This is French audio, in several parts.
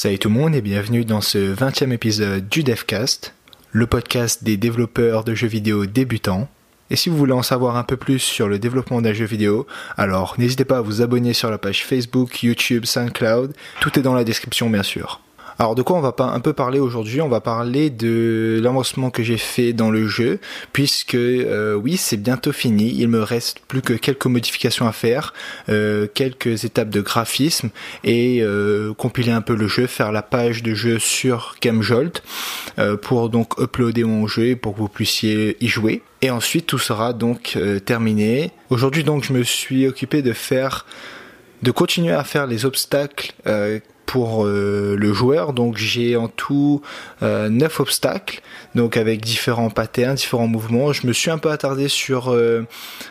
Salut tout le monde et bienvenue dans ce 20e épisode du DevCast, le podcast des développeurs de jeux vidéo débutants. Et si vous voulez en savoir un peu plus sur le développement d'un jeu vidéo, alors n'hésitez pas à vous abonner sur la page Facebook, YouTube, SoundCloud, tout est dans la description bien sûr. Alors de quoi on va pas un peu parler aujourd'hui? On va parler de l'avancement que j'ai fait dans le jeu, puisque euh, oui c'est bientôt fini. Il me reste plus que quelques modifications à faire, euh, quelques étapes de graphisme et euh, compiler un peu le jeu, faire la page de jeu sur Gamejolt pour donc uploader mon jeu pour que vous puissiez y jouer. Et ensuite tout sera donc terminé. Aujourd'hui donc je me suis occupé de faire de continuer à faire les obstacles pour euh, le joueur. Donc j'ai en tout euh, 9 obstacles, donc avec différents patterns, différents mouvements. Je me suis un peu attardé sur euh,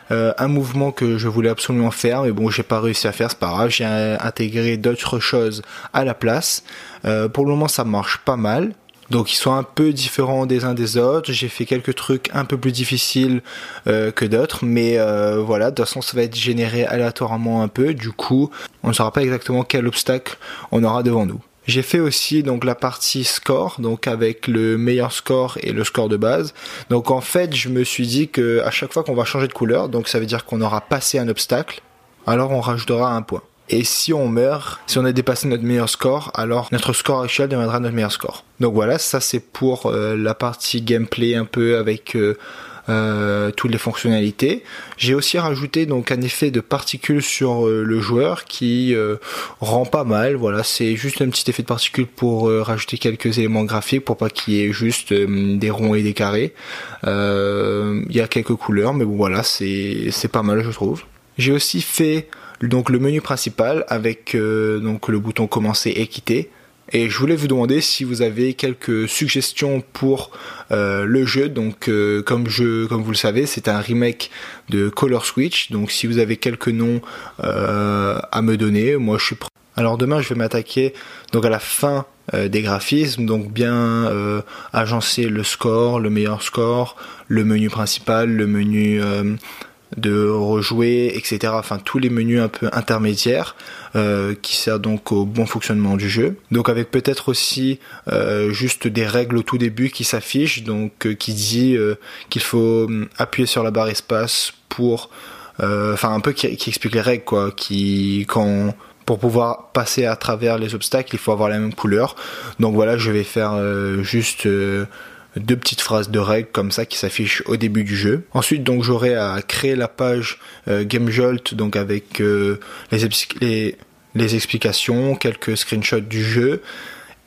euh, un mouvement que je voulais absolument faire, mais bon j'ai pas réussi à faire, c'est pas grave. J'ai intégré d'autres choses à la place. pour le moment ça marche pas mal. Donc ils sont un peu différents des uns des autres. J'ai fait quelques trucs un peu plus difficiles euh, que d'autres, mais euh, voilà, de toute façon ça va être généré aléatoirement un peu. Du coup, on ne saura pas exactement quel obstacle on aura devant nous. J'ai fait aussi donc la partie score, donc avec le meilleur score et le score de base. Donc en fait, je me suis dit que à chaque fois qu'on va changer de couleur, donc ça veut dire qu'on aura passé un obstacle, alors on rajoutera un point. Et si on meurt, si on a dépassé notre meilleur score, alors notre score actuel deviendra notre meilleur score. Donc voilà, ça c'est pour euh, la partie gameplay un peu avec euh, euh, toutes les fonctionnalités. J'ai aussi rajouté donc un effet de particules sur le joueur qui rend pas mal. Voilà, c'est juste un petit effet de particules pour rajouter quelques éléments graphiques pour pas qu'il y ait juste des ronds et des carrés. Il y a quelques couleurs, mais bon voilà, c'est c'est pas mal je trouve. J'ai aussi fait donc le menu principal avec euh, donc le bouton commencer et quitter. Et je voulais vous demander si vous avez quelques suggestions pour euh, le jeu. Donc euh, comme je comme vous le savez, c'est un remake de Color Switch. Donc si vous avez quelques noms à me donner, moi je suis prêt. Alors demain je vais m'attaquer donc à la fin des graphismes, donc bien agencer le score, le meilleur score, le menu principal, le menu de rejouer, etc. Enfin tous les menus un peu intermédiaires euh, qui servent donc au bon fonctionnement du jeu. Donc avec peut-être aussi euh, juste des règles au tout début qui s'affichent, donc euh, qui dit qu'il faut hum, appuyer sur la barre espace pour, enfin un peu qui, explique les règles quoi, qui quand pour pouvoir passer à travers les obstacles, il faut avoir la même couleur. Donc voilà, je vais faire juste deux petites phrases de règles comme ça qui s'affichent au début du jeu. Ensuite donc j'aurai à créer la page euh, GameJolt donc avec euh, les, explications, quelques screenshots du jeu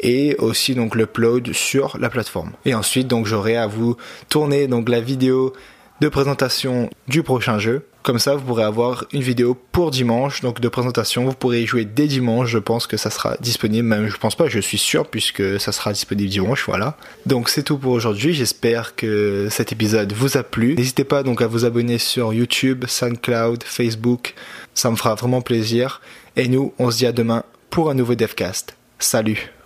et aussi donc l'upload sur la plateforme. Et ensuite donc j'aurai à vous tourner donc la vidéo de présentation du prochain jeu. Comme ça, vous pourrez avoir une vidéo pour dimanche, donc de présentation. Vous pourrez y jouer dès dimanche. Je pense que ça sera disponible. Même, je pense pas, je suis sûr, puisque ça sera disponible dimanche. Voilà. Donc, c'est tout pour aujourd'hui. J'espère que cet épisode vous a plu. N'hésitez pas donc à vous abonner sur YouTube, SoundCloud, Facebook. Ça me fera vraiment plaisir. Et nous, on se dit à demain pour un nouveau Devcast. Salut!